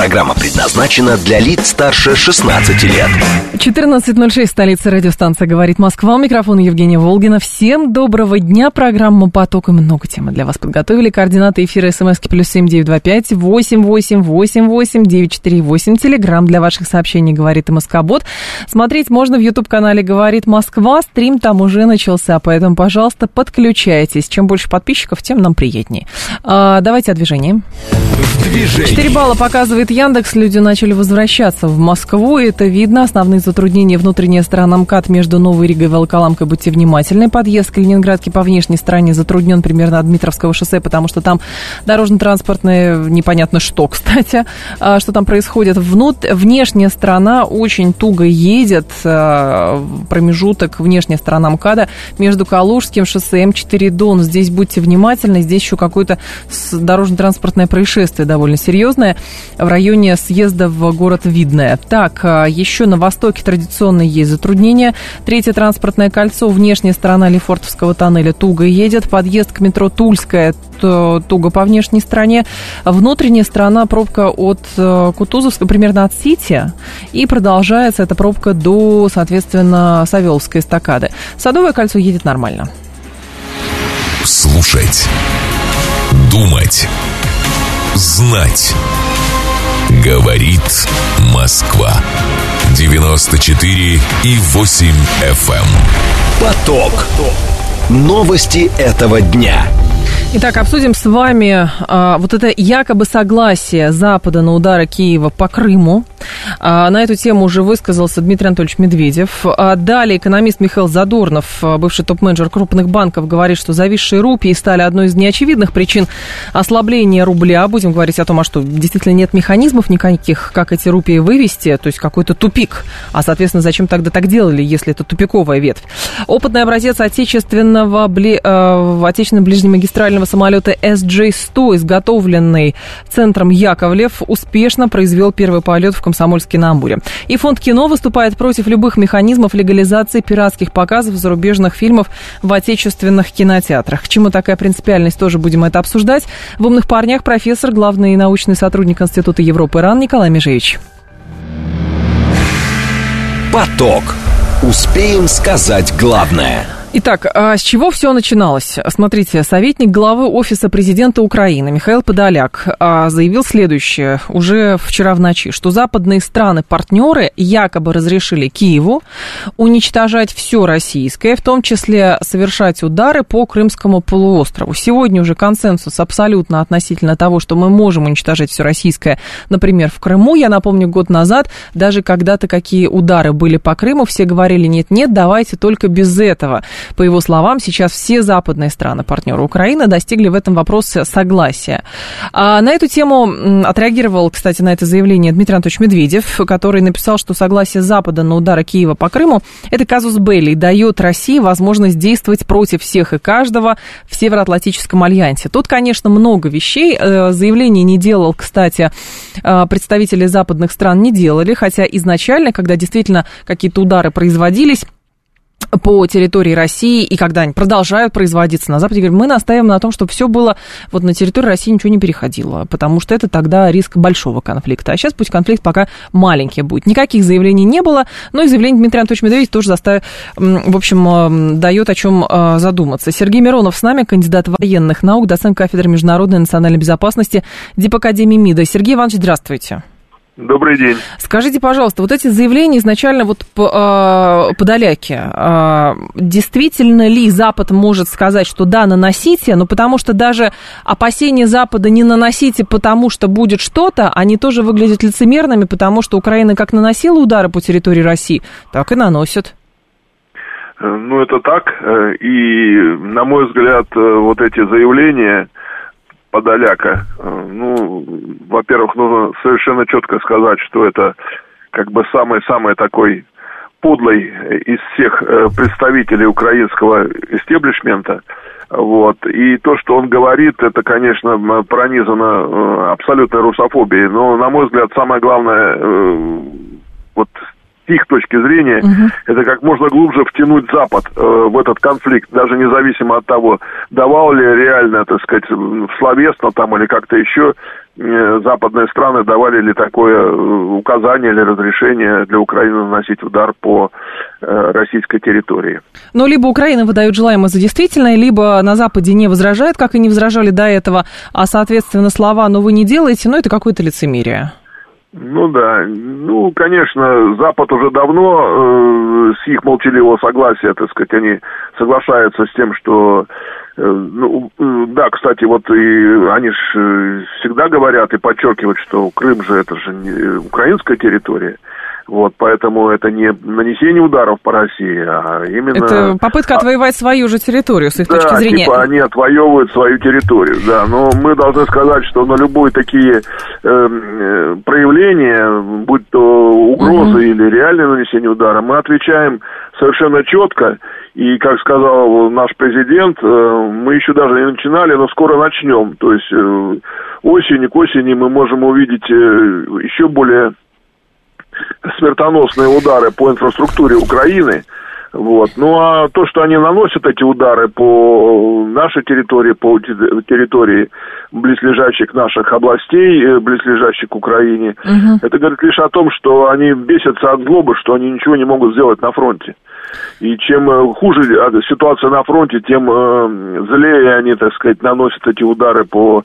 Программа предназначена для лиц старше 16 лет. 14.06, столица радиостанция «Говорит Москва». У микрофона Евгения Волгина. Всем доброго дня. Программа «Поток» и много темы для вас подготовили. Координаты эфира смски плюс семь девять два пять восемь восемь восемь восемь девять четыре восемь. Телеграмм для ваших сообщений «Говорит и Москобот». Смотреть можно в YouTube-канале «Говорит Москва». Стрим там уже начался, поэтому, пожалуйста, подключайтесь. Чем больше подписчиков, тем нам приятнее. А, давайте о движении. 4 балла показывает Яндекс. Люди начали возвращаться в Москву. Это видно. Основные затруднения внутренняя сторона МКАД между Новой Ригой и Волоколамкой. Будьте внимательны. Подъезд к Ленинградке по внешней стороне затруднен примерно от Дмитровского шоссе, потому что там дорожно-транспортное непонятно что, кстати, а, что там происходит. Внут... Внешняя сторона очень туго едет. а, Промежуток внешняя сторона МКАДа между Калужским шоссе М4 Дон. Здесь будьте внимательны. Здесь еще какое-то дорожно-транспортное происшествие довольно серьезное в районе съезда в город Видное. Так, а, еще на востоке традиционно есть затруднения. Третье транспортное кольцо, внешняя сторона Лефортовского тоннеля туго едет. Подъезд к метро Тульская туго по внешней стороне. Внутренняя сторона пробка от э, Кутузовска, примерно от Сити. И продолжается эта пробка до, соответственно, Савеловской эстакады. Садовое кольцо едет нормально. Слушать. Думать. Знать. Говорит Москва. 94 и 8 FM. Поток. Новости этого дня. Итак, обсудим с вами а, вот это якобы согласие Запада на удары Киева по Крыму. А, на эту тему уже высказался Дмитрий Анатольевич Медведев. А, далее экономист Михаил Задорнов, а, бывший топ-менеджер крупных банков, говорит, что зависшие рупии стали одной из неочевидных причин ослабления рубля. Будем говорить о том, а что действительно нет механизмов никаких, как эти рупии вывести, то есть какой-то тупик. А, соответственно, зачем тогда так делали, если это тупиковая ветвь? Опытный образец отечественного, бли, э, отечественного ближнемагистрального самолета SJ-100, изготовленный центром Яковлев, успешно произвел первый полет в Комсомольске на Амуре. И фонд кино выступает против любых механизмов легализации пиратских показов зарубежных фильмов в отечественных кинотеатрах. К чему такая принципиальность, тоже будем это обсуждать. В «Умных парнях» профессор, главный научный сотрудник Института Европы РАН Николай Межевич. Поток. Успеем сказать главное. Итак, а с чего все начиналось? Смотрите, советник главы Офиса президента Украины Михаил Подоляк а, заявил следующее уже вчера в ночи, что западные страны-партнеры якобы разрешили Киеву уничтожать все российское, в том числе совершать удары по Крымскому полуострову. Сегодня уже консенсус абсолютно относительно того, что мы можем уничтожать все российское, например, в Крыму. Я напомню, год назад, даже когда-то какие удары были по Крыму, все говорили, нет-нет, давайте только без этого. По его словам, сейчас все западные страны, партнеры Украины, достигли в этом вопросе согласия. А на эту тему отреагировал, кстати, на это заявление Дмитрий Анатольевич Медведев, который написал, что согласие Запада на удары Киева по Крыму – это казус Белли, дает России возможность действовать против всех и каждого в Североатлантическом альянсе. Тут, конечно, много вещей. Э, Заявление не делал, кстати, э, представители западных стран не делали, хотя изначально, когда действительно какие-то удары производились, по территории России, и когда они продолжают производиться на Западе, говорят, мы настаиваем на том, чтобы все было вот на территории России ничего не переходило, потому что это тогда риск большого конфликта. А сейчас пусть конфликт пока маленький будет. Никаких заявлений не было, но и заявление Дмитрия Анатольевича Медведева тоже заставит, в общем, дает о чем э, задуматься. Сергей Миронов с нами, кандидат военных наук, доцент кафедры международной и национальной безопасности Дипакадемии МИДа. Сергей Иванович, здравствуйте. Добрый день. Скажите, пожалуйста, вот эти заявления изначально вот по, э, подаляки, э, действительно ли Запад может сказать, что да, наносите, но потому что даже опасения Запада не наносите, потому что будет что-то, они тоже выглядят лицемерными, потому что Украина как наносила удары по территории России, так и наносит. Э, Ну, это так. э, И, на мой взгляд, э, вот эти заявления Подоляка, э, ну, во-первых, нужно совершенно четко сказать, что это как бы самый-самый такой подлый из всех э, представителей украинского истеблишмента. Вот. И то, что он говорит, это, конечно, пронизано э, абсолютной русофобией. Но, на мой взгляд, самое главное, вот их точки зрения, угу. это как можно глубже втянуть Запад э, в этот конфликт, даже независимо от того, давал ли реально, так сказать, словесно там или как-то еще э, западные страны давали ли такое э, указание или разрешение для Украины наносить удар по э, российской территории. Ну, либо Украина выдает желаемое за действительное, либо на Западе не возражает, как и не возражали до этого, а, соответственно, слова «но вы не делаете», ну, это какое-то лицемерие. Ну да, ну, конечно, Запад уже давно э, с их молчаливого согласия, так сказать, они соглашаются с тем, что, э, ну, э, да, кстати, вот и они же э, всегда говорят и подчеркивают, что Крым же это же не украинская территория. Вот, поэтому это не нанесение ударов по России, а именно... Это попытка отвоевать свою же территорию, с их да, точки зрения. типа они отвоевывают свою территорию, да. Но мы должны сказать, что на любые такие эм, э, проявления, будь то угрозы угу. или реальное нанесение удара, мы отвечаем совершенно четко. И, как сказал наш президент, э, мы еще даже не начинали, но скоро начнем. То есть э, осенью к осени мы можем увидеть э, еще более смертоносные удары по инфраструктуре Украины. Вот. Ну а то, что они наносят эти удары по нашей территории, по территории близлежащих наших областей, э, близлежащих к Украине, угу. это говорит лишь о том, что они бесятся от злобы, что они ничего не могут сделать на фронте. И чем э, хуже ситуация на фронте, тем э, злее они, так сказать, наносят эти удары по Э,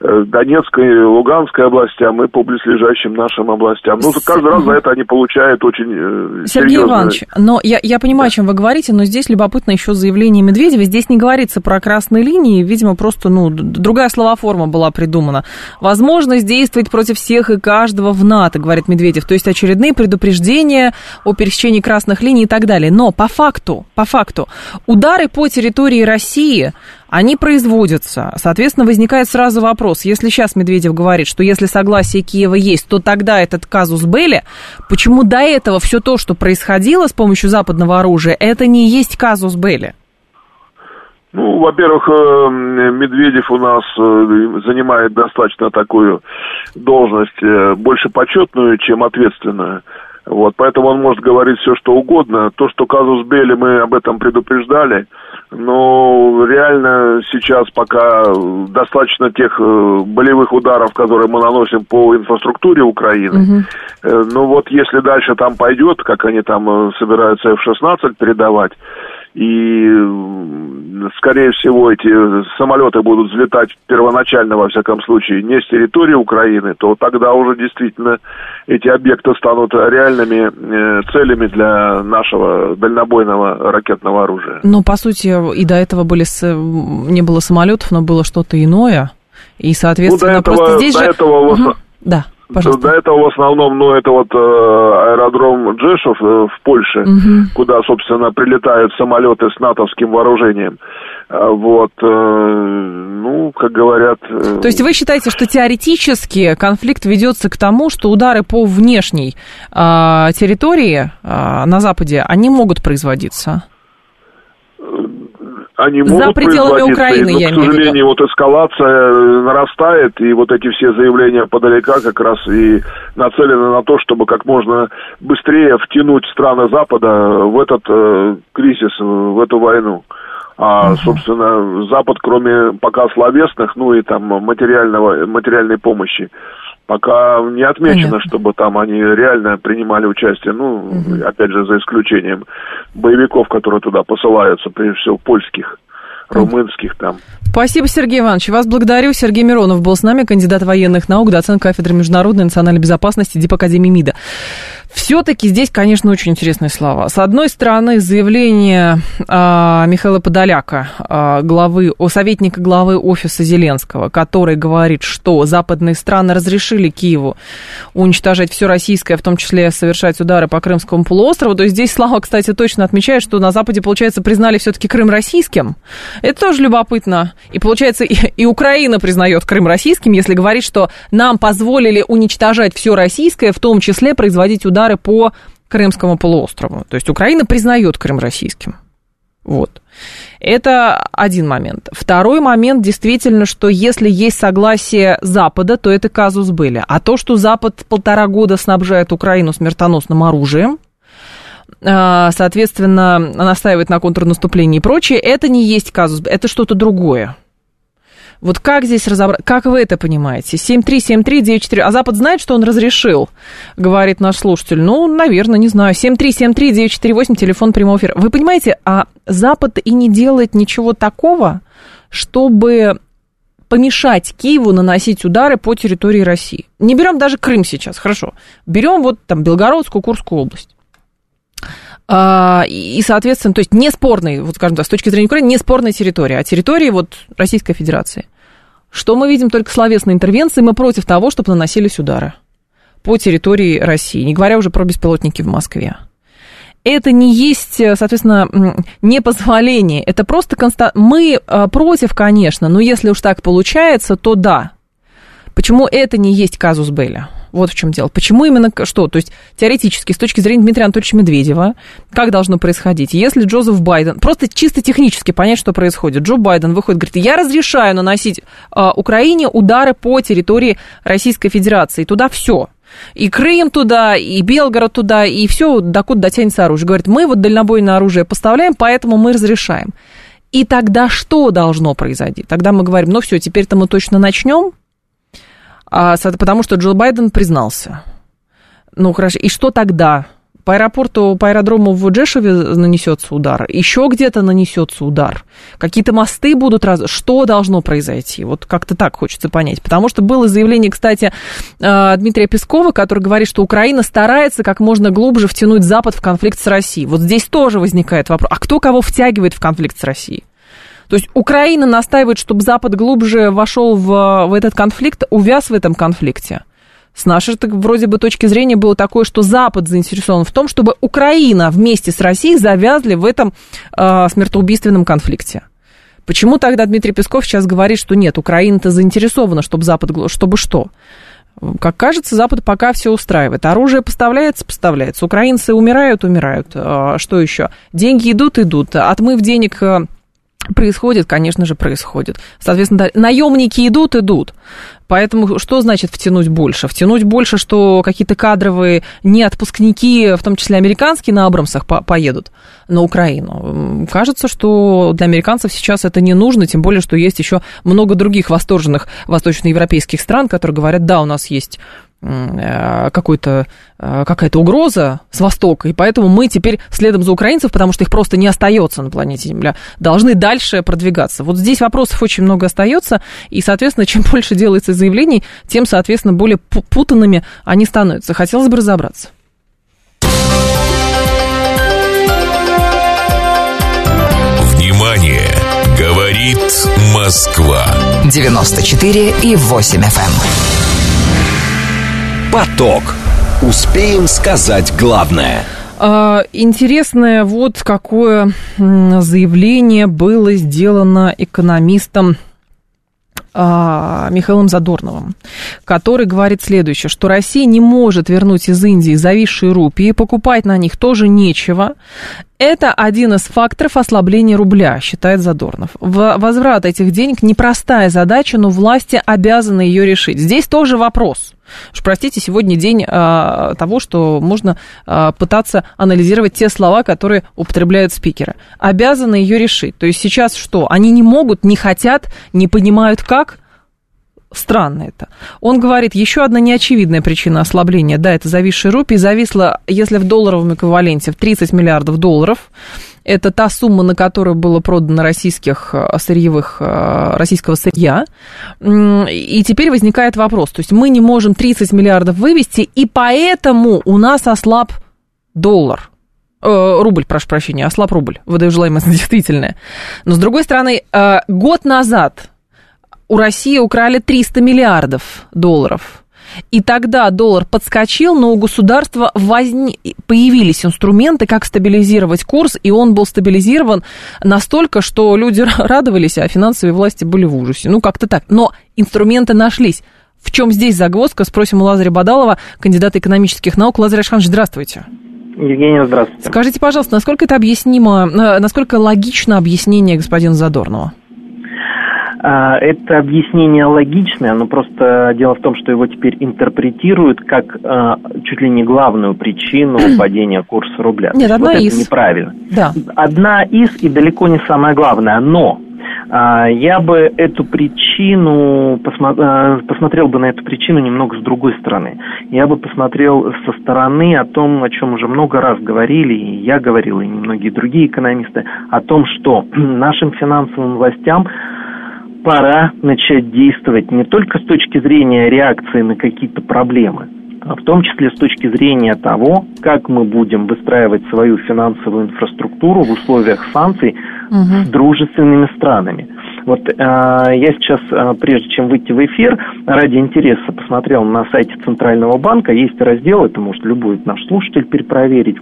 Донецкой и Луганской областям и по близлежащим нашим областям. Ну, каждый раз за это они получают очень э, Сергей серьезные... Иванович, но я, я понимаю, да. о чем вы говорите, но здесь любопытно еще заявление Медведева. Здесь не говорится про красные линии, видимо, просто, ну, другая словоформа была придумана. Возможность действовать против всех и каждого в НАТО, говорит Медведев. То есть очередные предупреждения о пересечении красных линий и так далее. Но по факту, по факту, удары по территории России они производятся. Соответственно, возникает сразу вопрос, если сейчас Медведев говорит, что если согласие Киева есть, то тогда этот казус Белли, почему до этого все то, что происходило с помощью западного оружия, это не есть казус Белли? Ну, во-первых, э, Медведев у нас э, занимает достаточно такую должность, э, больше почетную, чем ответственную. Вот, поэтому он может говорить все, что угодно. То, что казус Белли, мы об этом предупреждали. Но реально сейчас пока достаточно тех э, болевых ударов, которые мы наносим по инфраструктуре Украины. Угу. Ну вот если дальше там пойдет, как они там э, собираются F-16 передавать, и, скорее всего, эти самолеты будут взлетать первоначально, во всяком случае, не с территории Украины, то тогда уже действительно эти объекты станут реальными э, целями для нашего дальнобойного ракетного оружия. Но, по сути, и до этого были не было самолетов, но было что-то иное. И, соответственно, ну, до этого, просто здесь до же... Этого угу. Да. Пожалуйста. До этого в основном, ну, это вот э, аэродром Джешев э, в Польше, угу. куда, собственно, прилетают самолеты с натовским вооружением. А вот, э, ну, как говорят... Э... То есть вы считаете, что теоретически конфликт ведется к тому, что удары по внешней э, территории э, на Западе, они могут производиться? Они могут За пределами Украины, но, я к сожалению, вот эскалация э, нарастает, и вот эти все заявления подалека как раз и нацелены на то, чтобы как можно быстрее втянуть страны Запада в этот э, кризис, в эту войну. А, uh собственно, Запад, кроме пока словесных, ну и там материального, материальной помощи, Пока не отмечено, Понятно. чтобы там они реально принимали участие, ну, угу. опять же, за исключением боевиков, которые туда посылаются, прежде всего, польских румынских там. Спасибо, Сергей Иванович. Вас благодарю. Сергей Миронов был с нами, кандидат военных наук, доцент кафедры международной и национальной безопасности Дипакадемии МИДа. Все-таки здесь, конечно, очень интересные слова. С одной стороны, заявление э, Михаила Подоляка, э, главы, о советника главы офиса Зеленского, который говорит, что западные страны разрешили Киеву уничтожать все российское, в том числе совершать удары по Крымскому полуострову. То есть здесь Слава, кстати, точно отмечает, что на Западе, получается, признали все-таки Крым российским. Это тоже любопытно. И получается, и, и Украина признает Крым российским, если говорит, что нам позволили уничтожать все российское, в том числе производить удары удары по Крымскому полуострову. То есть Украина признает Крым российским. Вот. Это один момент. Второй момент действительно, что если есть согласие Запада, то это казус были. А то, что Запад полтора года снабжает Украину смертоносным оружием, а, соответственно, настаивает на контрнаступлении и прочее, это не есть казус, это что-то другое. Вот как здесь разобрать, как вы это понимаете? 7373948, а Запад знает, что он разрешил, говорит наш слушатель. Ну, наверное, не знаю. 7373948, телефон прямого эфира. Вы понимаете, а Запад и не делает ничего такого, чтобы помешать Киеву наносить удары по территории России. Не берем даже Крым сейчас, хорошо. Берем вот там Белгородскую, Курскую область. А, и, соответственно, то есть не спорный, вот скажем так, с точки зрения Украины, не спорная территория, а территория вот Российской Федерации. Что мы видим только словесные интервенции, мы против того, чтобы наносились удары по территории России, не говоря уже про беспилотники в Москве. Это не есть, соответственно, не позволение, это просто конста... Мы а, против, конечно, но если уж так получается, то да. Почему это не есть казус Белля? Вот в чем дело. Почему именно что? То есть теоретически, с точки зрения Дмитрия Анатольевича Медведева, как должно происходить? Если Джозеф Байден, просто чисто технически понять, что происходит. Джо Байден выходит, говорит, я разрешаю наносить э, Украине удары по территории Российской Федерации. Туда все. И Крым туда, и Белгород туда, и все, докуда дотянется оружие. Говорит, мы вот дальнобойное оружие поставляем, поэтому мы разрешаем. И тогда что должно произойти? Тогда мы говорим, ну все, теперь-то мы точно начнем, потому что Джо Байден признался. Ну, хорошо. И что тогда? По аэропорту, по аэродрому в Джешеве нанесется удар, еще где-то нанесется удар, какие-то мосты будут раз... Что должно произойти? Вот как-то так хочется понять. Потому что было заявление, кстати, а, Дмитрия Пескова, который говорит, что Украина старается как можно глубже втянуть Запад в конфликт с Россией. Вот здесь тоже возникает вопрос, а кто кого втягивает в конфликт с Россией? То есть Украина настаивает, чтобы Запад глубже вошел в, в этот конфликт, увяз в этом конфликте. С нашей вроде бы точки зрения было такое, что Запад заинтересован в том, чтобы Украина вместе с Россией завязли в этом э, смертоубийственном конфликте. Почему тогда Дмитрий Песков сейчас говорит, что нет, Украина-то заинтересована, чтобы Запад, чтобы что? Как кажется, Запад пока все устраивает. Оружие поставляется, поставляется. Украинцы умирают, умирают. А, что еще? Деньги идут, идут. Отмыв денег э, происходит, конечно же, происходит. Соответственно, наемники идут, идут. Поэтому что значит втянуть больше? Втянуть больше, что какие-то кадровые не отпускники, в том числе американские, на Абрамсах по поедут на Украину. Кажется, что для американцев сейчас это не нужно, тем более, что есть еще много других восторженных восточноевропейских стран, которые говорят, да, у нас есть какой-то, э, какая-то угроза с Востока, и поэтому мы теперь следом за украинцев, потому что их просто не остается на планете Земля, должны дальше продвигаться. Вот здесь вопросов очень много остается, и, соответственно, чем больше делается заявлений, тем, соответственно, более путанными они становятся. Хотелось бы разобраться. Внимание! Говорит Москва. 94 и 8 FM. Поток. Успеем сказать главное. А, интересное вот какое заявление было сделано экономистом а, Михаилом Задорновым, который говорит следующее, что Россия не может вернуть из Индии зависшие рупии, покупать на них тоже нечего. Это один из факторов ослабления рубля, считает Задорнов. Возврат этих денег непростая задача, но власти обязаны ее решить. Здесь тоже вопрос. Уж простите, сегодня день а, того, что можно а, пытаться анализировать те слова, которые употребляют спикеры. Обязаны ее решить. То есть сейчас что? Они не могут, не хотят, не понимают как? Странно это. Он говорит, еще одна неочевидная причина ослабления, да, это зависшие рупии, зависла, если в долларовом эквиваленте, в 30 миллиардов долларов, это та сумма, на которую было продано российских э, сырьевых, э, российского сырья. И теперь возникает вопрос. То есть мы не можем 30 миллиардов вывести, и поэтому у нас ослаб доллар. Э, рубль, прошу прощения, ослаб рубль. Выдаю желаемое действительное. Но с другой стороны, год назад у России украли 300 миллиардов долларов. И тогда доллар подскочил, но у государства возни... появились инструменты, как стабилизировать курс, и он был стабилизирован настолько, что люди радовались, а финансовые власти были в ужасе. Ну, как-то так. Но инструменты нашлись. В чем здесь загвоздка? Спросим у Лазаря Бадалова, кандидата экономических наук. Лазарь Ашханович, здравствуйте. Евгения, здравствуйте. Скажите, пожалуйста, насколько это объяснимо, э, насколько логично объяснение господина Задорнова? А, это объяснение логичное, но просто дело в том, что его теперь интерпретируют как а, чуть ли не главную причину падения курса рубля. Нет, одна вот из. Это неправильно. Да. Одна из и далеко не самое главное, но а, я бы эту причину, посмотрел бы на эту причину немного с другой стороны. Я бы посмотрел со стороны о том, о чем уже много раз говорили, и я говорил, и многие другие экономисты, о том, что нашим финансовым властям пора начать действовать не только с точки зрения реакции на какие-то проблемы, а в том числе с точки зрения того, как мы будем выстраивать свою финансовую инфраструктуру в условиях санкций угу. с дружественными странами. Вот э, я сейчас, э, прежде чем выйти в эфир, ради интереса посмотрел на сайте Центрального банка, есть раздел, это может любой наш слушатель перепроверить,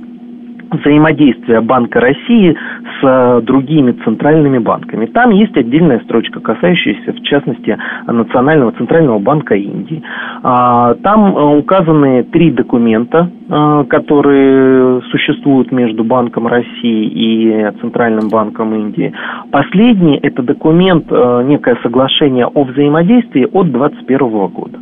взаимодействия Банка России с э, другими центральными банками. Там есть отдельная строчка, касающаяся, в частности, Национального центрального банка Индии. А, там э, указаны три документа, э, которые существуют между Банком России и Центральным банком Индии. Последний – это документ, некое соглашение о взаимодействии от 2021 года.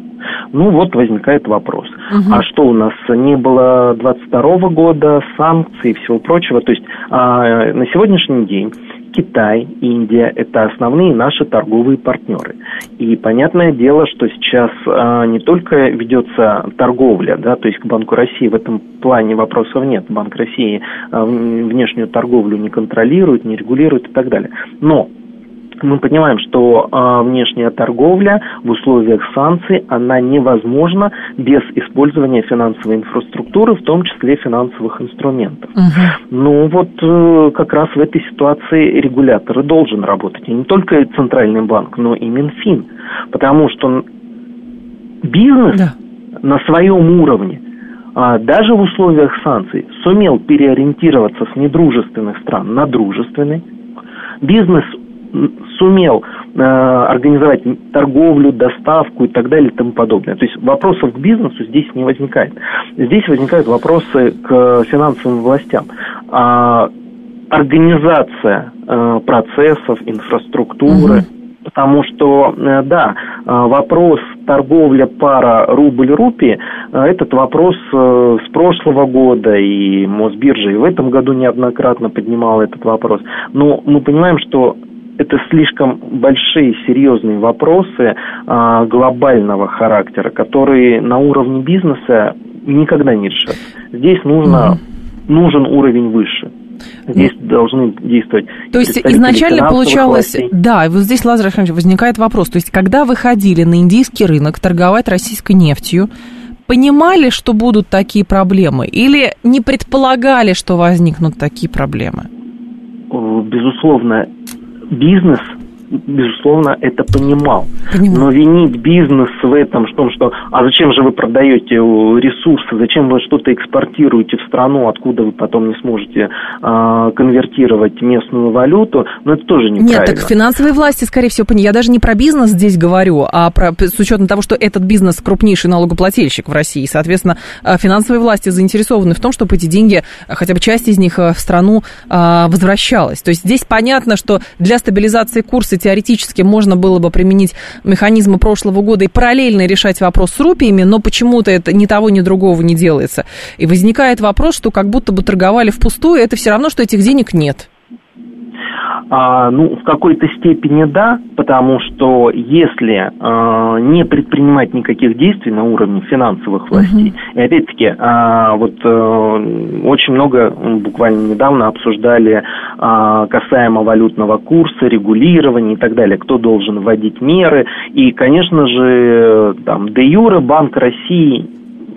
Ну вот возникает вопрос. Угу. А что у нас не было 22 года, санкций и всего прочего? То есть а, на сегодняшний день Китай, Индия – это основные наши торговые партнеры. И понятное дело, что сейчас а, не только ведется торговля, да, то есть к Банку России в этом плане вопросов нет. Банк России а, внешнюю торговлю не контролирует, не регулирует и так далее. Но мы понимаем, что э, внешняя торговля в условиях санкций, она невозможна без использования финансовой инфраструктуры, в том числе финансовых инструментов. Угу. Ну вот э, как раз в этой ситуации регулятор должен работать. И не только Центральный банк, но и Минфин. Потому что бизнес да. на своем уровне а, даже в условиях санкций сумел переориентироваться с недружественных стран на дружественные. Бизнес сумел э, организовать торговлю, доставку и так далее и тому подобное. То есть вопросов к бизнесу здесь не возникает. Здесь возникают вопросы к финансовым властям. А, организация э, процессов, инфраструктуры. Угу. Потому что, э, да, э, вопрос торговля пара рубль-рупии, э, этот вопрос с прошлого года, и Мосбиржа и в этом году неоднократно поднимал этот вопрос. Но мы понимаем, что это слишком большие, серьезные вопросы а, глобального характера, которые на уровне бизнеса никогда не решат. Здесь нужно, mm-hmm. нужен уровень выше. Здесь mm. должны действовать. То есть изначально получалось, властей. да, и вот здесь, Лазарь Александрович, возникает вопрос. То есть, когда вы ходили на индийский рынок торговать российской нефтью, понимали, что будут такие проблемы, или не предполагали, что возникнут такие проблемы? Безусловно, бизнес безусловно, это понимал. Понимаю. Но винить бизнес в этом, в том, что а зачем же вы продаете ресурсы, зачем вы что-то экспортируете в страну, откуда вы потом не сможете а, конвертировать местную валюту, ну это тоже неправильно. Нет, так финансовые власти, скорее всего, я даже не про бизнес здесь говорю, а про, с учетом того, что этот бизнес крупнейший налогоплательщик в России, соответственно, а, финансовые власти заинтересованы в том, чтобы эти деньги, хотя бы часть из них в страну а, возвращалась. То есть здесь понятно, что для стабилизации курса теоретически можно было бы применить механизмы прошлого года и параллельно решать вопрос с рупиями, но почему-то это ни того, ни другого не делается. И возникает вопрос, что как будто бы торговали впустую, это все равно, что этих денег нет. А, ну, в какой-то степени да, потому что если а, не предпринимать никаких действий на уровне финансовых властей, uh-huh. и опять-таки, а, вот а, очень много буквально недавно обсуждали а, касаемо валютного курса, регулирования и так далее, кто должен вводить меры, и, конечно же, там, де юре Банк России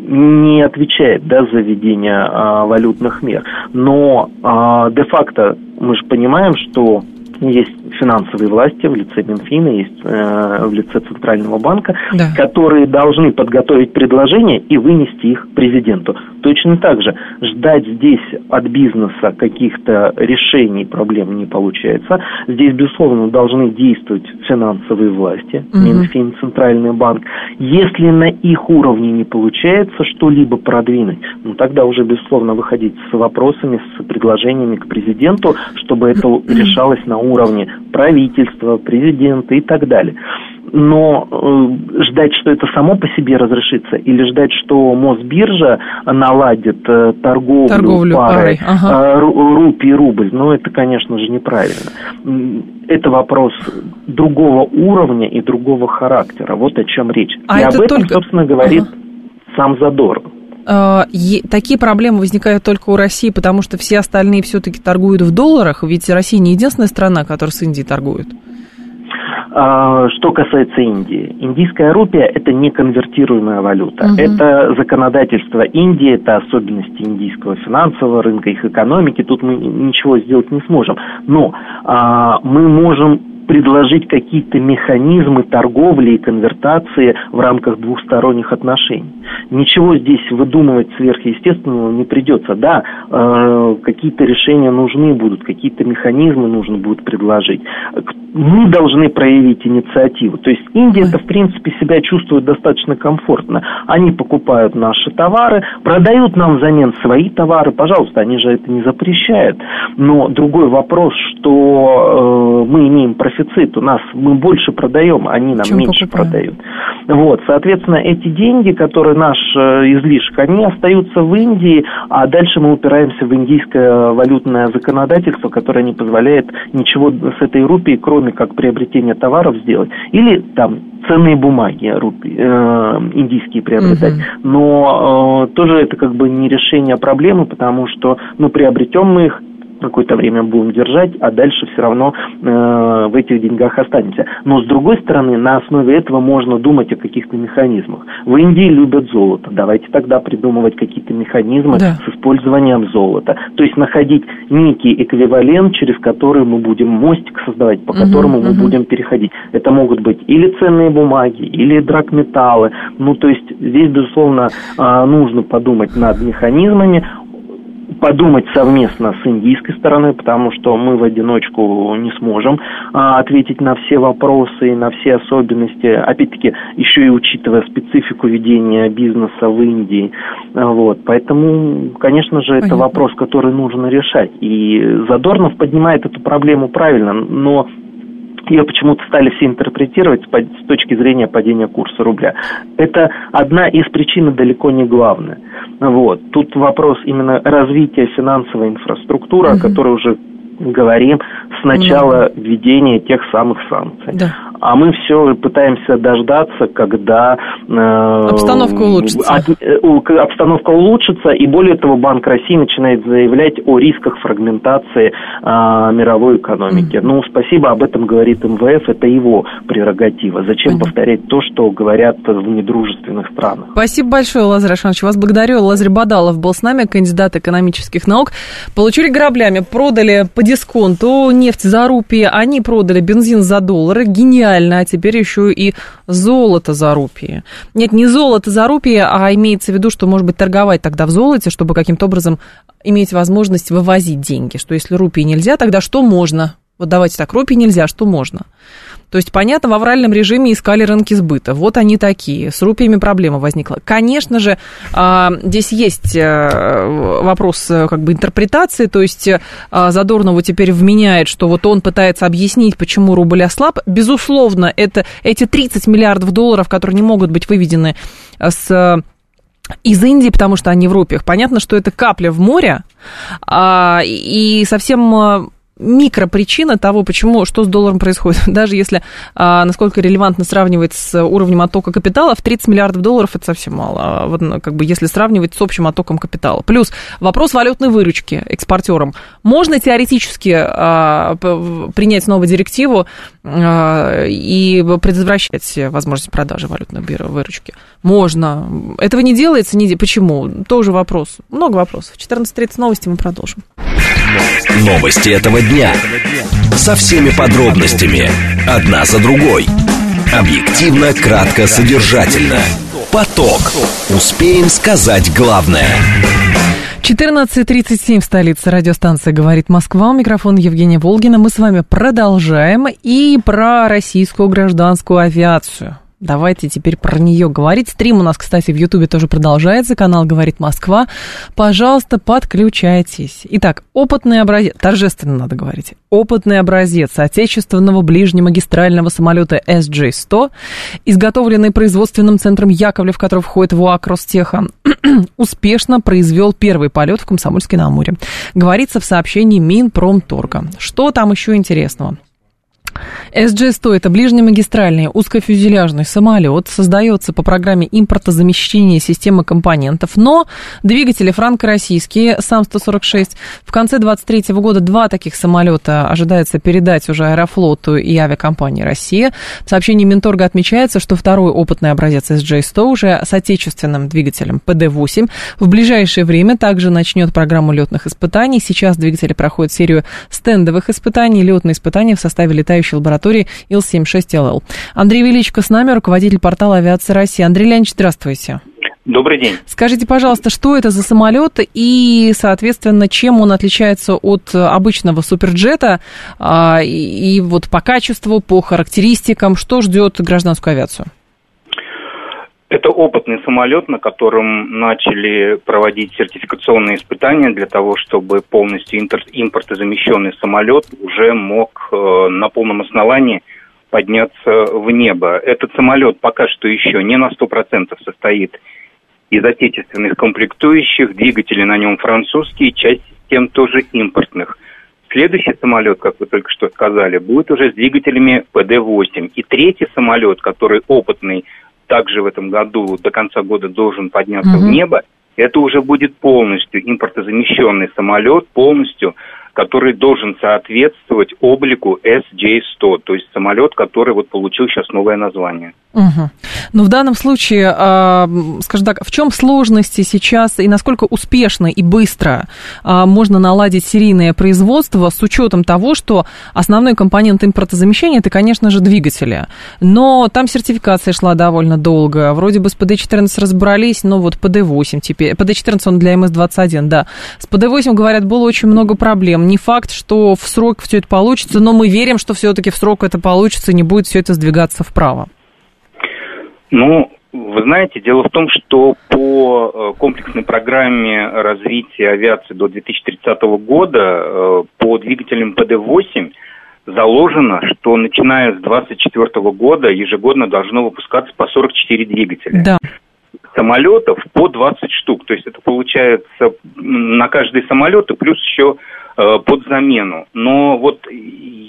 не отвечает да, за введение а, валютных мер. Но а, де-факто мы же понимаем, что есть финансовые власти в лице Минфина, есть э, в лице Центрального банка, да. которые должны подготовить предложения и вынести их президенту. Точно так же ждать здесь от бизнеса каких-то решений проблем не получается. Здесь, безусловно, должны действовать финансовые власти, угу. Минфин, Центральный банк. Если на их уровне не получается что-либо продвинуть, ну тогда уже, безусловно, выходить с вопросами, с предложениями к президенту, чтобы это решалось на уровне правительства, президента и так далее но э, ждать, что это само по себе разрешится, или ждать, что Мосбиржа наладит э, торговлю, торговлю парой, парой. Ага. Э, рупий и рубль, ну это, конечно же, неправильно. Это вопрос другого уровня и другого характера. Вот о чем речь. А и об этом, только... собственно, говорит ага. сам Задоров э, такие проблемы возникают только у России, потому что все остальные все-таки торгуют в долларах, ведь Россия не единственная страна, которая с Индией торгует. А, что касается Индии, индийская рупия – это неконвертируемая валюта. Угу. Это законодательство Индии, это особенности индийского финансового рынка, их экономики. Тут мы ничего сделать не сможем. Но а, мы можем предложить какие-то механизмы торговли и конвертации в рамках двухсторонних отношений. Ничего здесь выдумывать сверхъестественного не придется. Да, э, какие-то решения нужны будут, какие-то механизмы нужно будет предложить. Мы должны проявить инициативу. То есть Индия это в принципе себя чувствует достаточно комфортно. Они покупают наши товары, продают нам взамен свои товары. Пожалуйста, они же это не запрещают. Но другой вопрос, что э, мы имеем профессиональную профицит. У нас мы больше продаем, они нам Чем меньше покупаем. продают. Вот, соответственно, эти деньги, которые наш э, излишек, они остаются в Индии, а дальше мы упираемся в индийское валютное законодательство, которое не позволяет ничего с этой рупией, кроме как приобретения товаров сделать. Или там ценные бумаги рупи, э, индийские приобретать. Угу. Но э, тоже это как бы не решение проблемы, потому что ну, приобретем мы их какое-то время будем держать, а дальше все равно э, в этих деньгах останемся. Но с другой стороны, на основе этого можно думать о каких-то механизмах. В Индии любят золото. Давайте тогда придумывать какие-то механизмы да. с использованием золота. То есть находить некий эквивалент, через который мы будем мостик создавать, по которому угу, мы угу. будем переходить. Это могут быть или ценные бумаги, или драгметаллы. Ну, то есть здесь, безусловно, э, нужно подумать над механизмами, подумать совместно с индийской стороной, потому что мы в одиночку не сможем а, ответить на все вопросы и на все особенности, опять-таки, еще и учитывая специфику ведения бизнеса в Индии. Вот. Поэтому, конечно же, Понятно. это вопрос, который нужно решать. И Задорнов поднимает эту проблему правильно, но ее почему-то стали все интерпретировать с точки зрения падения курса рубля. Это одна из причин, далеко не главная. Вот. Тут вопрос именно развития финансовой инфраструктуры, угу. о которой уже говорим с начала угу. введения тех самых санкций. Да а мы все пытаемся дождаться, когда э, обстановка улучшится. От, э, обстановка улучшится, и более того, Банк России начинает заявлять о рисках фрагментации э, мировой экономики. Mm. Ну, спасибо, об этом говорит МВФ, это его прерогатива. Зачем mm. повторять то, что говорят в недружественных странах? Спасибо большое, Лазарь Ашанович, вас благодарю. Лазарь Бадалов был с нами, кандидат экономических наук. Получили граблями, продали по дисконту нефть за рупии, они продали бензин за доллары. Гениально реально, а теперь еще и золото за рупии. Нет, не золото за рупии, а имеется в виду, что, может быть, торговать тогда в золоте, чтобы каким-то образом иметь возможность вывозить деньги. Что если рупии нельзя, тогда что можно? Вот давайте так, рупий нельзя, что можно? То есть, понятно, в авральном режиме искали рынки сбыта. Вот они такие. С рупиями проблема возникла. Конечно же, а, здесь есть э, вопрос э, как бы интерпретации. То есть, э, Задорнову теперь вменяет, что вот он пытается объяснить, почему рубль ослаб. Безусловно, это эти 30 миллиардов долларов, которые не могут быть выведены с из Индии, потому что они в рупиях. Понятно, что это капля в море, а, и совсем микропричина того, почему, что с долларом происходит. Даже если, а, насколько релевантно сравнивать с уровнем оттока капитала, в 30 миллиардов долларов это совсем мало. А вот, ну, как бы, если сравнивать с общим оттоком капитала. Плюс вопрос валютной выручки экспортерам. Можно теоретически а, принять новую директиву а, и предотвращать возможность продажи валютной выручки? Можно. Этого не делается. Не... Почему? Тоже вопрос. Много вопросов. 14.30 новости мы продолжим. Новости этого дня. Со всеми подробностями. Одна за другой. Объективно, кратко, содержательно. Поток. Успеем сказать главное. 14.37 в столице радиостанция «Говорит Москва». У микрофона Евгения Волгина. Мы с вами продолжаем. И про российскую гражданскую авиацию. Давайте теперь про нее говорить. Стрим у нас, кстати, в Ютубе тоже продолжается. Канал «Говорит Москва». Пожалуйста, подключайтесь. Итак, опытный образец, торжественно надо говорить, опытный образец отечественного ближнемагистрального самолета SJ-100, изготовленный производственным центром Яковлев, который входит в УАК Ростеха, успешно произвел первый полет в Комсомольске-на-Амуре. Говорится в сообщении Минпромторга. Что там еще интересного? SG-100 – это ближнемагистральный узкофюзеляжный самолет, создается по программе импортозамещения системы компонентов, но двигатели франко-российские, САМ-146. В конце 2023 года два таких самолета ожидается передать уже Аэрофлоту и авиакомпании «Россия». В сообщении Минторга отмечается, что второй опытный образец SJ-100 уже с отечественным двигателем PD-8 в ближайшее время также начнет программу летных испытаний. Сейчас двигатели проходят серию стендовых испытаний, летные испытания в составе летающих обучающей лаборатории Ил-76ЛЛ. Андрей Величко с нами, руководитель портала авиации России. Андрей Леонидович, здравствуйте. Добрый день. Скажите, пожалуйста, что это за самолет и, соответственно, чем он отличается от обычного суперджета а, и вот по качеству, по характеристикам, что ждет гражданскую авиацию? Это опытный самолет, на котором начали проводить сертификационные испытания для того, чтобы полностью импортозамещенный самолет уже мог э, на полном основании подняться в небо. Этот самолет пока что еще не на 100% состоит из отечественных комплектующих, двигатели на нем французские, часть систем тоже импортных. Следующий самолет, как вы только что сказали, будет уже с двигателями ПД-8. И третий самолет, который опытный также в этом году до конца года должен подняться угу. в небо, это уже будет полностью импортозамещенный самолет, полностью который должен соответствовать облику SJ-100, то есть самолет, который вот получил сейчас новое название. Угу. Но в данном случае, а, скажем так, в чем сложности сейчас и насколько успешно и быстро а, можно наладить серийное производство с учетом того, что основной компонент импортозамещения это, конечно же, двигатели. Но там сертификация шла довольно долго. Вроде бы с PD-14 разобрались, но вот PD-8 теперь. PD-14 он для МС-21, да. С PD-8, говорят, было очень много проблем. Не факт, что в срок все это получится, но мы верим, что все-таки в срок это получится, и не будет все это сдвигаться вправо. Ну, вы знаете, дело в том, что по э, комплексной программе развития авиации до 2030 года э, по двигателям ПД-8 заложено, что начиная с 2024 года ежегодно должно выпускаться по 44 двигателя. Да. Самолетов по 20 штук. То есть это получается на каждый самолет и плюс еще под замену. Но вот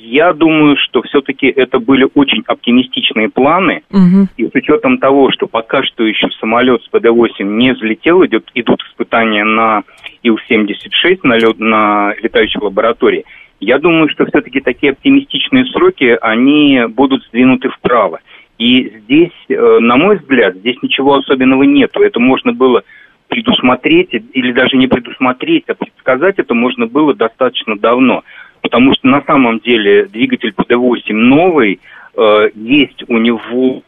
я думаю, что все-таки это были очень оптимистичные планы, угу. и с учетом того, что пока что еще самолет с ПД-8 не взлетел, идет, идут испытания на Ил-76, на, лед, на летающей лаборатории, я думаю, что все-таки такие оптимистичные сроки, они будут сдвинуты вправо. И здесь, э, на мой взгляд, здесь ничего особенного нету. Это можно было предусмотреть или даже не предусмотреть, а предсказать это можно было достаточно давно. Потому что на самом деле двигатель ПД-8 новый, э, есть у него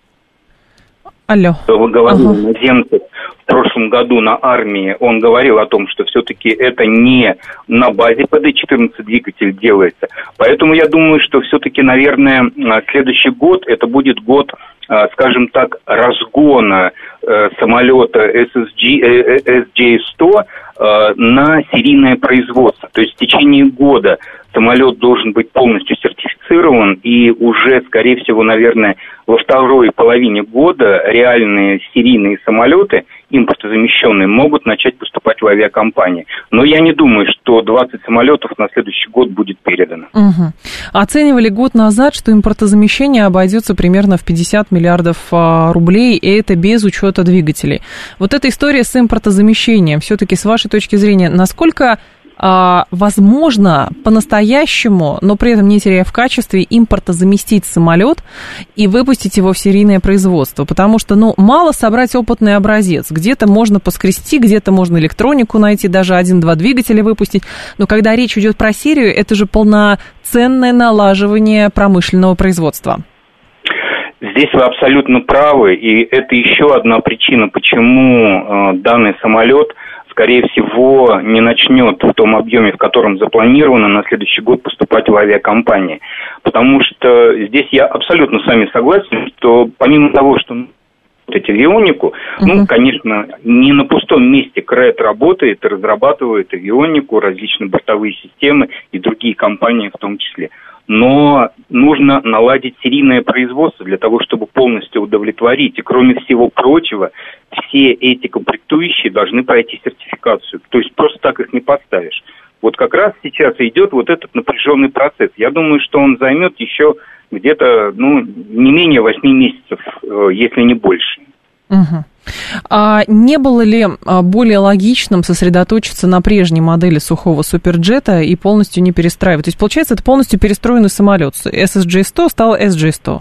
Алло. Вы говорили ага. наземцев в прошлом году на армии, он говорил о том, что все-таки это не на базе ПД-14 двигатель делается. Поэтому я думаю, что все-таки, наверное, следующий год это будет год, скажем так, разгона э, самолета SSG, SJ-100 э, на серийное производство. То есть в течение года самолет должен быть полностью сертифицирован, и уже, скорее всего, наверное, во второй половине года реальные серийные самолеты, импортозамещенные, могут начать поступать в авиакомпании. Но я не думаю, что 20 самолетов на следующий год будет передано. Угу. Оценивали год назад, что импортозамещение обойдется примерно в 50 миллиардов а, рублей, и это без учета двигателей. Вот эта история с импортозамещением, все-таки с вашей точки зрения, насколько возможно по-настоящему, но при этом не теряя в качестве, импорта заместить самолет и выпустить его в серийное производство. Потому что, ну, мало собрать опытный образец. Где-то можно поскрести, где-то можно электронику найти, даже один-два двигателя выпустить. Но когда речь идет про серию, это же полноценное налаживание промышленного производства. Здесь вы абсолютно правы, и это еще одна причина, почему э, данный самолет – скорее всего, не начнет в том объеме, в котором запланировано на следующий год поступать в авиакомпании. потому что здесь я абсолютно с вами согласен, что помимо того, что эти авионику. Uh-huh. Ну, конечно, не на пустом месте КРЭТ работает разрабатывает авионику, различные бортовые системы и другие компании в том числе. Но нужно наладить серийное производство для того, чтобы полностью удовлетворить. И кроме всего прочего, все эти комплектующие должны пройти сертификацию. То есть просто так их не поставишь. Вот как раз сейчас идет вот этот напряженный процесс. Я думаю, что он займет еще где-то ну, не менее 8 месяцев, э, если не больше. Угу. А не было ли а, более логичным сосредоточиться на прежней модели сухого суперджета и полностью не перестраивать? То есть, получается, это полностью перестроенный самолет. SSJ-100 стал SJ-100.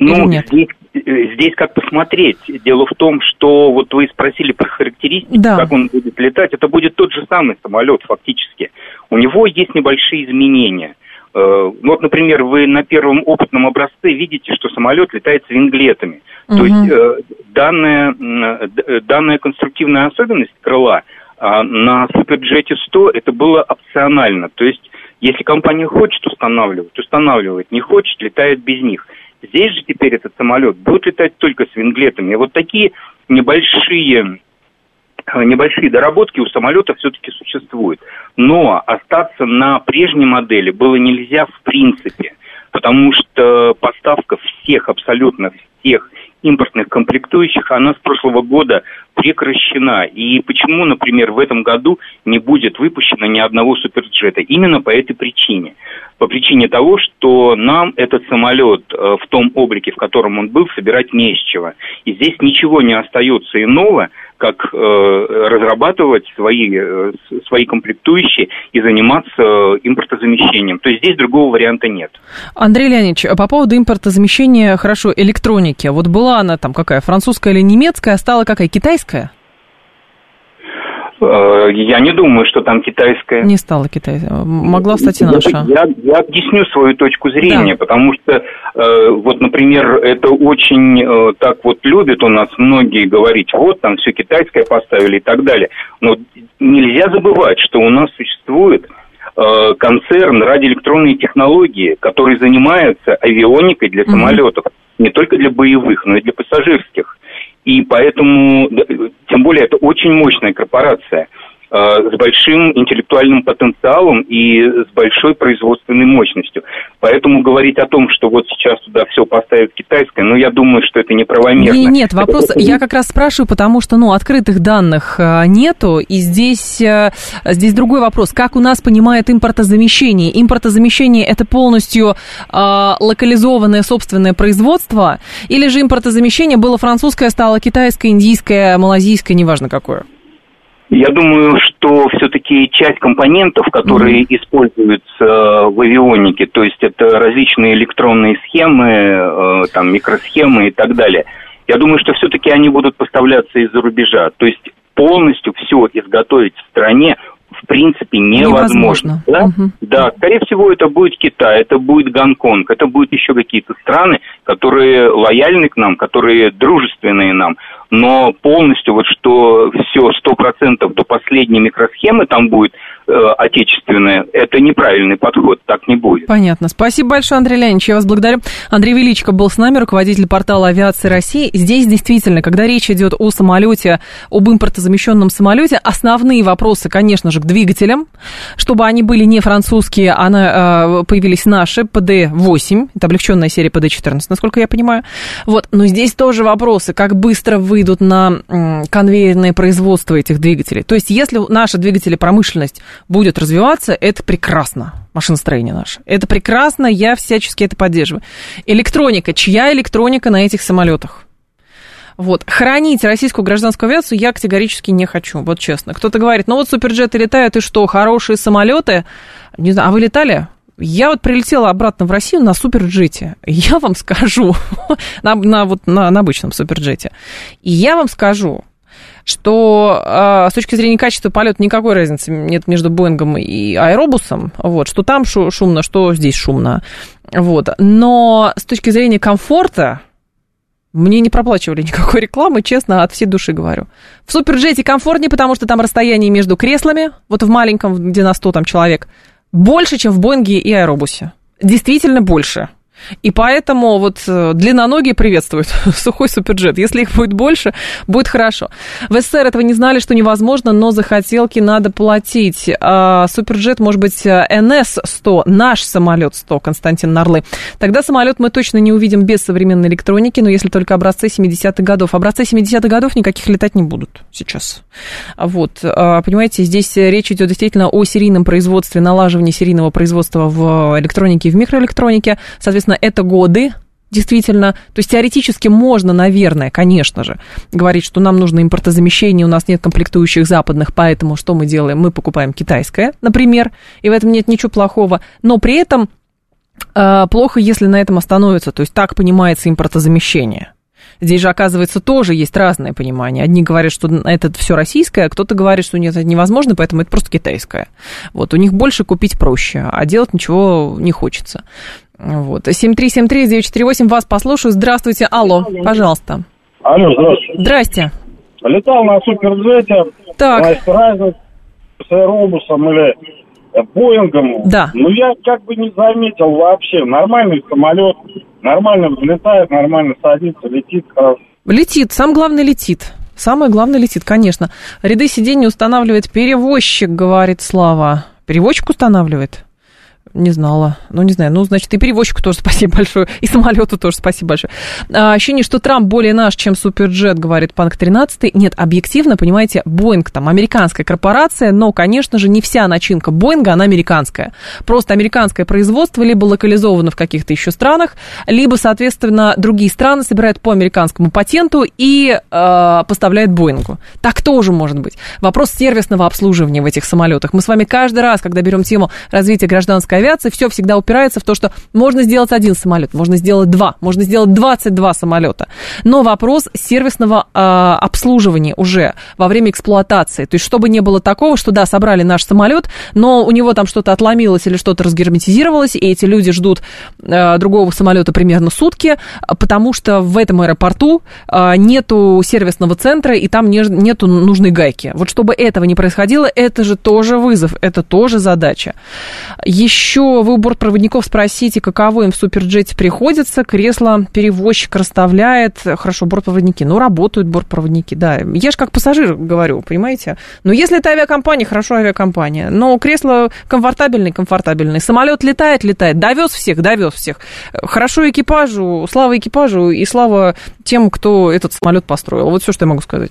Ну? Здесь, э, здесь как посмотреть. Дело в том, что вот вы спросили про характеристики, да. как он будет летать. Это будет тот же самый самолет фактически. У него есть небольшие изменения – вот, например, вы на первом опытном образце видите, что самолет летает с винглетами. Угу. То есть э, данная, э, данная конструктивная особенность крыла а, на Суперджете 100 это было опционально. То есть если компания хочет устанавливать, устанавливает, не хочет, летает без них. Здесь же теперь этот самолет будет летать только с винглетами. И вот такие небольшие Э, небольшие доработки у самолета все-таки существуют. Но остаться на прежней модели было нельзя в принципе, потому что поставка всех, абсолютно всех импортных комплектующих, она с прошлого года прекращена. И почему, например, в этом году не будет выпущено ни одного суперджета? Именно по этой причине. По причине того, что нам этот самолет э, в том облике, в котором он был, собирать не с чего. И здесь ничего не остается иного, как э, разрабатывать свои, э, свои комплектующие и заниматься импортозамещением. То есть здесь другого варианта нет. Андрей Леонидович, по поводу импортозамещения, хорошо, электроники. Вот была она там какая, французская или немецкая, а стала какая, китайская? Э, я не думаю, что там китайская. Не стала китайская. Могла стать и наша. Я, я объясню свою точку зрения, да. потому что, э, вот, например, это очень э, так вот любят у нас многие говорить, вот там все китайское поставили и так далее. Но нельзя забывать, что у нас существует э, концерн радиоэлектронные технологии, который занимается авионикой для самолетов, mm не только для боевых, но и для пассажирских. И поэтому, тем более, это очень мощная корпорация – с большим интеллектуальным потенциалом и с большой производственной мощностью. Поэтому говорить о том, что вот сейчас туда все поставят китайское, ну, я думаю, что это неправомерно. Не, нет, вопрос, я как раз спрашиваю, потому что, ну, открытых данных э, нету, и здесь, э, здесь другой вопрос. Как у нас понимает импортозамещение? Импортозамещение – это полностью э, локализованное собственное производство, или же импортозамещение было французское, стало китайское, индийское, малазийское, неважно какое? Я думаю, что все-таки часть компонентов, которые mm-hmm. используются в авионике, то есть это различные электронные схемы, э, там микросхемы и так далее, я думаю, что все-таки они будут поставляться из-за рубежа. То есть полностью все изготовить в стране в принципе невозможно. невозможно. Да? Угу. да, скорее всего, это будет Китай, это будет Гонконг, это будут еще какие-то страны, которые лояльны к нам, которые дружественные нам но полностью вот что все сто процентов до последней микросхемы там будет отечественное, это неправильный подход, так не будет. Понятно. Спасибо большое, Андрей Леонидович, я вас благодарю. Андрей Величко был с нами, руководитель портала авиации России. Здесь действительно, когда речь идет о самолете, об импортозамещенном самолете, основные вопросы, конечно же, к двигателям, чтобы они были не французские, а появились наши, ПД-8, это облегченная серия ПД-14, насколько я понимаю. Вот, но здесь тоже вопросы, как быстро вы выйдут на конвейерное производство этих двигателей. То есть, если наша двигатели промышленность будет развиваться, это прекрасно машиностроение наше. Это прекрасно, я всячески это поддерживаю. Электроника. Чья электроника на этих самолетах? Вот. Хранить российскую гражданскую авиацию я категорически не хочу, вот честно. Кто-то говорит, ну вот суперджеты летают, и что, хорошие самолеты? Не знаю, а вы летали? Я вот прилетела обратно в Россию на суперджете. Я вам скажу, на, на, вот, на, на обычном суперджете. И я вам скажу, что э, с точки зрения качества полета никакой разницы нет между Боингом и аэробусом, вот, что там шумно, что здесь шумно, вот. Но с точки зрения комфорта, мне не проплачивали никакой рекламы, честно, от всей души говорю. В суперджете комфортнее, потому что там расстояние между креслами, вот в маленьком, где на 100 там человек, Больше, чем в Боинге и Аэробусе. Действительно больше. И поэтому вот э, длинноногие приветствуют сухой суперджет. Если их будет больше, будет хорошо. В СССР этого не знали, что невозможно, но за хотелки надо платить. А суперджет может быть НС-100, наш самолет 100, Константин Нарлы. Тогда самолет мы точно не увидим без современной электроники, но если только образцы 70-х годов. Образцы 70-х годов никаких летать не будут сейчас. Вот, а, понимаете, здесь речь идет действительно о серийном производстве, налаживании серийного производства в электронике и в микроэлектронике. Соответственно, Соответственно, это годы, действительно, то есть теоретически можно, наверное, конечно же, говорить, что нам нужно импортозамещение, у нас нет комплектующих западных, поэтому что мы делаем? Мы покупаем китайское, например, и в этом нет ничего плохого, но при этом э, плохо, если на этом остановится, то есть так понимается импортозамещение. Здесь же, оказывается, тоже есть разное понимание. Одни говорят, что это все российское, а кто-то говорит, что нет, это невозможно, поэтому это просто китайское. Вот, у них больше купить проще, а делать ничего не хочется. Вот. 7373948, вас послушаю. Здравствуйте. Алло, пожалуйста. Алло, здравствуйте. Здрасте. Летал на суперджете. Так. с аэробусом или Боингом. Да. Ну, я как бы не заметил вообще. Нормальный самолет, нормально взлетает, нормально садится, летит хорошо. Летит, сам главный летит. Самое главное летит, конечно. Ряды сидений устанавливает перевозчик, говорит Слава. Перевозчик устанавливает? Не знала. Ну, не знаю. Ну, значит, и перевозчику тоже спасибо большое, и самолету тоже спасибо большое. А, ощущение, что Трамп более наш, чем Суперджет, говорит Панк 13. Нет, объективно, понимаете, Боинг там американская корпорация, но, конечно же, не вся начинка Боинга, она американская. Просто американское производство либо локализовано в каких-то еще странах, либо, соответственно, другие страны собирают по американскому патенту и э, поставляют Боингу. Так тоже может быть. Вопрос сервисного обслуживания в этих самолетах. Мы с вами каждый раз, когда берем тему развития гражданской авиации, все всегда упирается в то, что можно сделать один самолет, можно сделать два, можно сделать 22 самолета. Но вопрос сервисного э, обслуживания уже во время эксплуатации. То есть, чтобы не было такого, что да, собрали наш самолет, но у него там что-то отломилось или что-то разгерметизировалось, и эти люди ждут э, другого самолета примерно сутки, потому что в этом аэропорту э, нету сервисного центра, и там не, нету нужной гайки. Вот чтобы этого не происходило, это же тоже вызов, это тоже задача. Еще еще вы у бортпроводников спросите, каково им в суперджете приходится. Кресло перевозчик расставляет. Хорошо, бортпроводники. Ну, работают бортпроводники, да. Я же как пассажир говорю, понимаете? Но если это авиакомпания, хорошо авиакомпания. Но кресло комфортабельное, комфортабельное. Самолет летает, летает. Довез всех, довез всех. Хорошо экипажу, слава экипажу и слава тем, кто этот самолет построил. Вот все, что я могу сказать.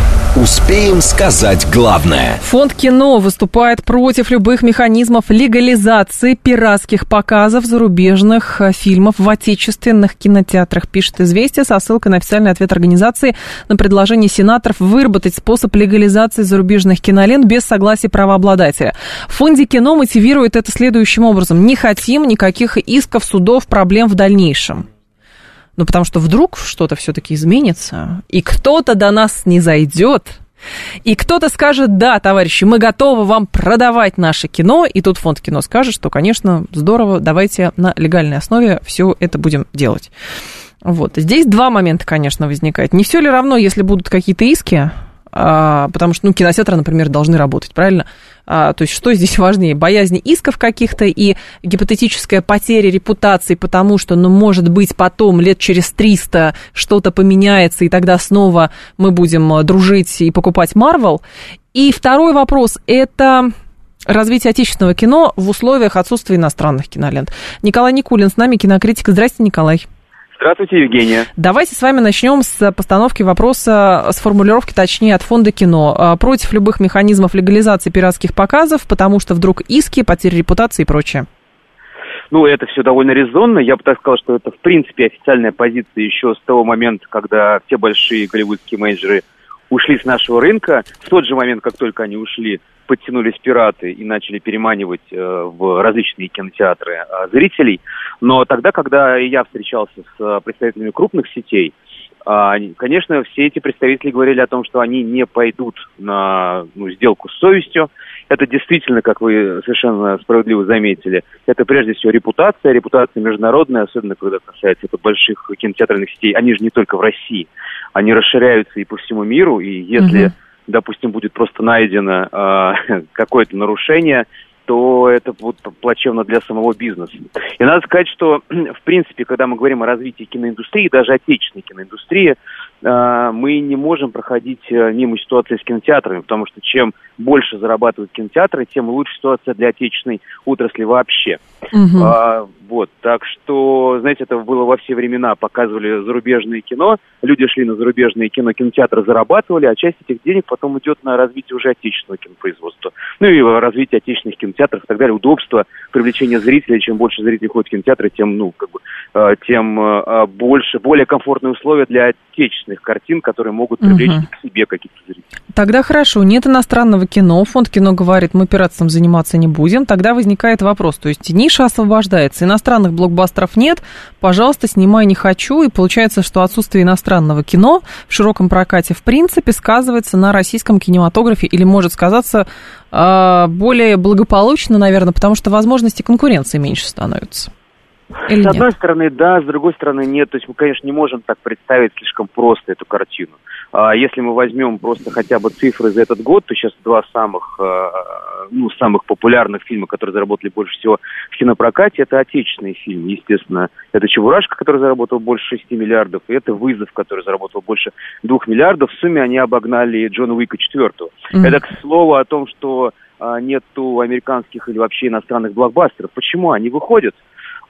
Успеем сказать главное. Фонд кино выступает против любых механизмов легализации пиратских показов зарубежных э, фильмов в отечественных кинотеатрах, пишет «Известия» со ссылкой на официальный ответ организации на предложение сенаторов выработать способ легализации зарубежных кинолент без согласия правообладателя. В фонде кино мотивирует это следующим образом. Не хотим никаких исков, судов, проблем в дальнейшем. Ну, потому что вдруг что-то все-таки изменится, и кто-то до нас не зайдет, и кто-то скажет, да, товарищи, мы готовы вам продавать наше кино, и тут фонд кино скажет, что, конечно, здорово, давайте на легальной основе все это будем делать. Вот. Здесь два момента, конечно, возникают. Не все ли равно, если будут какие-то иски, потому что, ну, кинотеатры, например, должны работать, правильно? А, то есть что здесь важнее? Боязнь исков каких-то и гипотетическая потеря репутации, потому что, ну, может быть, потом лет через 300 что-то поменяется, и тогда снова мы будем э, дружить и покупать Марвел. И второй вопрос – это развитие отечественного кино в условиях отсутствия иностранных кинолент. Николай Никулин с нами, кинокритик. Здрасте, Николай. Здравствуйте, Евгения. Давайте с вами начнем с постановки вопроса, с формулировки, точнее, от фонда кино. А, против любых механизмов легализации пиратских показов, потому что вдруг иски, потери репутации и прочее. Ну, это все довольно резонно. Я бы так сказал, что это, в принципе, официальная позиция еще с того момента, когда все большие голливудские менеджеры ушли с нашего рынка. В тот же момент, как только они ушли, подтянулись пираты и начали переманивать э, в различные кинотеатры э, зрителей. Но тогда, когда я встречался с э, представителями крупных сетей, э, конечно, все эти представители говорили о том, что они не пойдут на ну, сделку с совестью, это действительно, как вы совершенно справедливо заметили, это прежде всего репутация, репутация международная, особенно когда касается это больших кинотеатральных сетей. Они же не только в России, они расширяются и по всему миру, и если, угу. допустим, будет просто найдено э, какое-то нарушение, то это будет плачевно для самого бизнеса. И надо сказать, что, в принципе, когда мы говорим о развитии киноиндустрии, даже отечественной киноиндустрии, мы не можем проходить э, мимо ситуации с кинотеатрами, потому что чем больше зарабатывают кинотеатры, тем лучше ситуация для отечественной отрасли вообще. Угу. А, вот, так что, знаете, это было во все времена. Показывали зарубежное кино, люди шли на зарубежное кино, кинотеатры зарабатывали, а часть этих денег потом идет на развитие уже отечественного кинопроизводства. Ну и развитие отечественных кинотеатров и так далее. Удобство, привлечение зрителей. Чем больше зрителей ходит в кинотеатры, тем, ну, как бы, э, тем э, больше, более комфортные условия для отечественных картин, которые могут привлечь угу. к себе каких-то зрителей. Тогда хорошо, нет иностранного кино, фонд кино говорит, мы пиратством заниматься не будем, тогда возникает вопрос, то есть ниша освобождается, иностранных блокбастеров нет, пожалуйста, снимай не хочу, и получается, что отсутствие иностранного кино в широком прокате в принципе сказывается на российском кинематографе или может сказаться э, более благополучно, наверное, потому что возможности конкуренции меньше становятся. Или с одной нет? стороны, да, с другой стороны, нет. То есть мы, конечно, не можем так представить слишком просто эту картину. А если мы возьмем просто хотя бы цифры за этот год, то сейчас два самых, а, ну, самых популярных фильма, которые заработали больше всего в кинопрокате, это отечественные фильмы. Естественно, это «Чебурашка», который заработал больше 6 миллиардов, и это «Вызов», который заработал больше 2 миллиардов. В сумме они обогнали Джона Уика 4. Mm-hmm. Это, к слову, о том, что а, нету американских или вообще иностранных блокбастеров. Почему? Они выходят.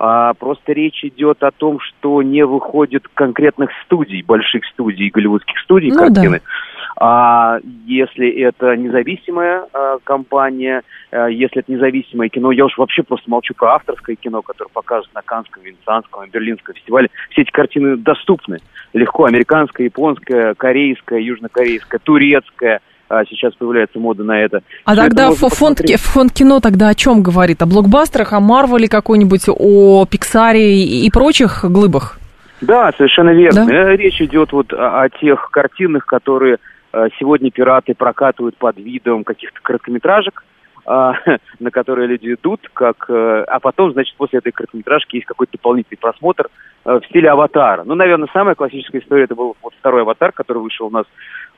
А, просто речь идет о том, что не выходит конкретных студий, больших студий, голливудских студий ну, картины. Да. А если это независимая а, компания, а, если это независимое кино, я уж вообще просто молчу про авторское кино, которое показывают на Канском, Венецианском, Берлинском фестивале. Все эти картины доступны легко. Американская, японская, корейская, южнокорейская, турецкая – а сейчас появляется мода на это. А Все тогда это фонд, фонд кино тогда о чем говорит? О блокбастерах, о Марвеле какой-нибудь, о Пиксаре и прочих глыбах? Да, совершенно верно. Да? Э, речь идет вот о, о тех картинах, которые э, сегодня пираты прокатывают под видом каких-то короткометражек, а, на которые люди идут, как, э, а потом, значит, после этой короткометражки есть какой-то дополнительный просмотр в стиле аватара. Ну, наверное, самая классическая история это был вот второй аватар, который вышел у нас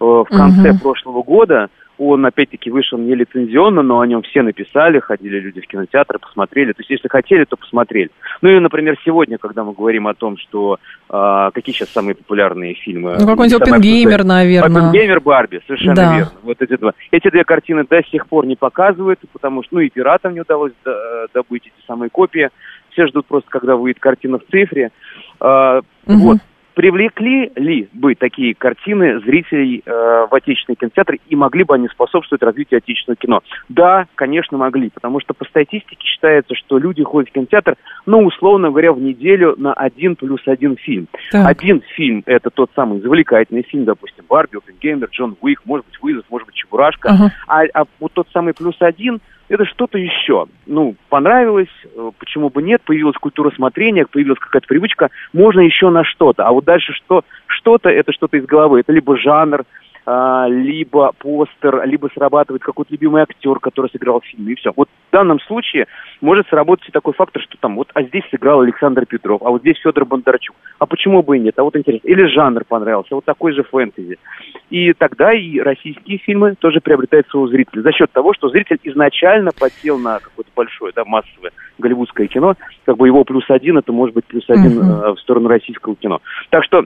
в конце угу. прошлого года. Он, опять-таки, вышел не лицензионно, но о нем все написали, ходили люди в кинотеатры, посмотрели. То есть, если хотели, то посмотрели. Ну и, например, сегодня, когда мы говорим о том, что э, какие сейчас самые популярные фильмы. Ну, какой-нибудь Опенгеймер, наверное. Опенгеймер, Барби, совершенно да. верно. Вот эти два. Эти две картины до сих пор не показывают, потому что, ну, и пиратам не удалось добыть эти самые копии. Все ждут просто, когда выйдет картина в цифре. Э, угу. Вот привлекли ли бы такие картины зрителей э, в отечественный кинотеатр и могли бы они способствовать развитию отечественного кино? Да, конечно, могли, потому что по статистике считается, что люди ходят в кинотеатр, ну, условно говоря, в неделю на один плюс один фильм. Так. Один фильм – это тот самый завлекательный фильм, допустим, Барби, Опенгеймер, Джон Уик, может быть, Вызов, может быть, Чебурашка. Ага. А, а вот тот самый плюс один – это что-то еще. Ну, понравилось, э, почему бы нет, появилась культура смотрения, появилась какая-то привычка, можно еще на что-то. А вот дальше что, что-то, это что-то из головы, это либо жанр, а, либо постер, либо срабатывает какой-то любимый актер, который сыграл в фильме, и все. Вот в данном случае может сработать и такой фактор, что там вот, а здесь сыграл Александр Петров, а вот здесь Федор Бондарчук. А почему бы и нет? А вот интересно. Или жанр понравился, вот такой же фэнтези. И тогда и российские фильмы тоже приобретают своего зрителя. За счет того, что зритель изначально подсел на какое-то большое, да, массовое голливудское кино, как бы его плюс один, это может быть плюс один uh-huh. э, в сторону российского кино. Так что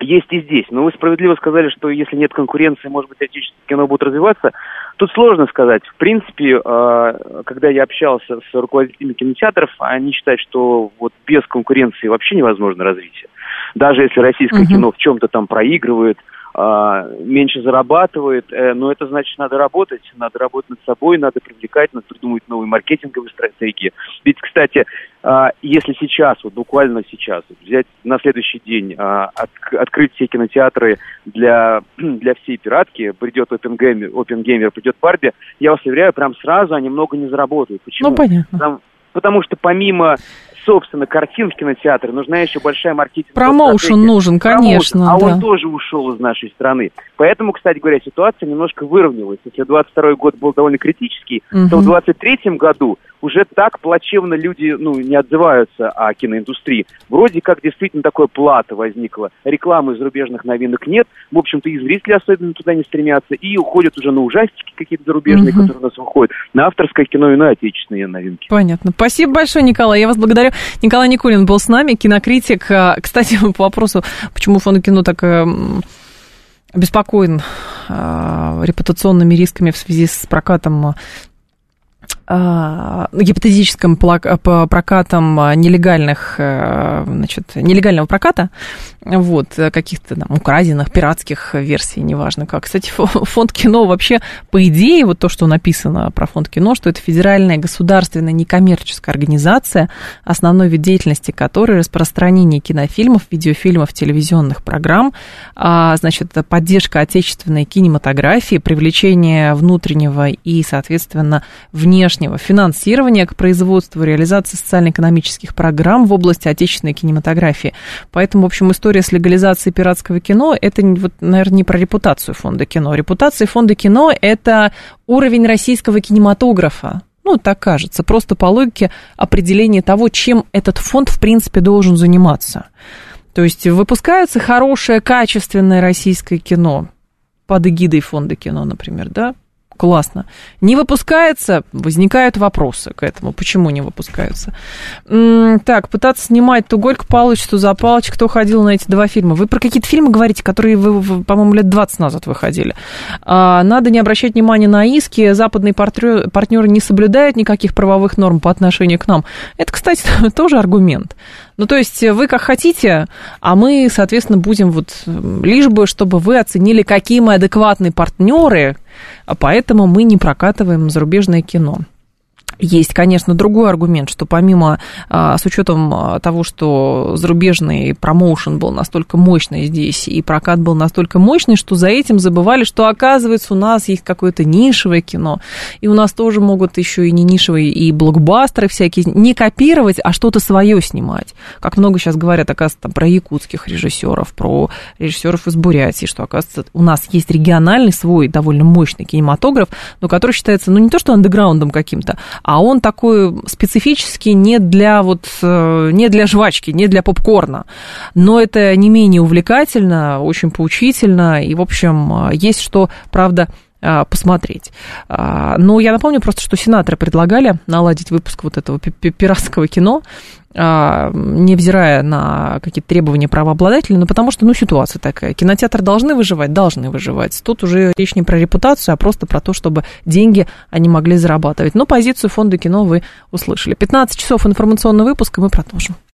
есть и здесь. Но вы справедливо сказали, что если нет конкуренции, может быть, отечественное кино будет развиваться. Тут сложно сказать. В принципе, э, когда я общался с руководителями кинотеатров, они считают, что вот без конкуренции вообще невозможно развитие. Даже если российское uh-huh. кино в чем-то там проигрывает, меньше зарабатывает, э, но это значит, надо работать, надо работать над собой, надо привлекать, надо придумывать новые маркетинговые стратегии. Ведь, кстати, а, если сейчас, вот буквально сейчас, взять на следующий день, а, открыть все кинотеатры для, для всей пиратки, придет Опенгеймер, Опенгеймер, придет Барби, я вас уверяю, прям сразу они много не заработают. Почему? Ну, понятно. Потому, потому что помимо собственно, картин в кинотеатре, нужна еще большая маркетинговая Промоушен нужен, конечно. Промоушен, а да. он тоже ушел из нашей страны. Поэтому, кстати говоря, ситуация немножко выровнялась. Если 22 год был довольно критический, угу. то в 23 году уже так плачевно люди ну, не отзываются о киноиндустрии. Вроде как действительно такое плата возникло. Рекламы зарубежных новинок нет. В общем-то, и зрители особенно туда не стремятся. И уходят уже на ужастики какие-то зарубежные, угу. которые у нас выходят, на авторское кино и на отечественные новинки. Понятно. Спасибо большое, Николай. Я вас благодарю. Николай Никулин был с нами, кинокритик. А, кстати, по вопросу, почему фонд кино так эм, обеспокоен э, репутационными рисками в связи с прокатом а, гипотетическим прокатом нелегальных, э, значит, нелегального проката, вот, каких-то там украденных, пиратских версий, неважно как. Кстати, фонд кино вообще, по идее, вот то, что написано про фонд кино, что это федеральная государственная некоммерческая организация, основной вид деятельности которой распространение кинофильмов, видеофильмов, телевизионных программ, а, значит, поддержка отечественной кинематографии, привлечение внутреннего и, соответственно, внешнего внешнего финансирования к производству и реализации социально-экономических программ в области отечественной кинематографии. Поэтому, в общем, история с легализацией пиратского кино, это, вот, наверное, не про репутацию фонда кино. Репутация фонда кино – это уровень российского кинематографа. Ну, так кажется, просто по логике определения того, чем этот фонд, в принципе, должен заниматься. То есть выпускается хорошее, качественное российское кино под эгидой фонда кино, например, да, классно. Не выпускается, возникают вопросы к этому. Почему не выпускаются? Так, пытаться снимать то Горько Павлович, то Запалыч. Кто ходил на эти два фильма? Вы про какие-то фильмы говорите, которые вы, по-моему, лет 20 назад выходили. А, надо не обращать внимания на иски. Западные партнеры не соблюдают никаких правовых норм по отношению к нам. Это, кстати, тоже аргумент. Ну, то есть вы как хотите, а мы, соответственно, будем вот лишь бы, чтобы вы оценили, какие мы адекватные партнеры, а поэтому мы не прокатываем зарубежное кино. Есть, конечно, другой аргумент, что помимо, а, с учетом а, того, что зарубежный промоушен был настолько мощный здесь, и прокат был настолько мощный, что за этим забывали, что, оказывается, у нас есть какое-то нишевое кино, и у нас тоже могут еще и не нишевые, и блокбастеры всякие, не копировать, а что-то свое снимать. Как много сейчас говорят, оказывается, там, про якутских режиссеров, про режиссеров из Бурятии, что, оказывается, у нас есть региональный свой довольно мощный кинематограф, но который считается, ну, не то что андеграундом каким-то, а он такой специфический не для вот, э, не для жвачки, не для попкорна, но это не менее увлекательно, очень поучительно, и, в общем, есть что, правда, э, посмотреть. А, но я напомню просто, что сенаторы предлагали наладить выпуск вот этого пиратского кино, невзирая на какие-то требования правообладателей, но потому что, ну, ситуация такая. Кинотеатры должны выживать? Должны выживать. Тут уже речь не про репутацию, а просто про то, чтобы деньги они могли зарабатывать. Но позицию фонда кино вы услышали. 15 часов информационный выпуск, и мы продолжим.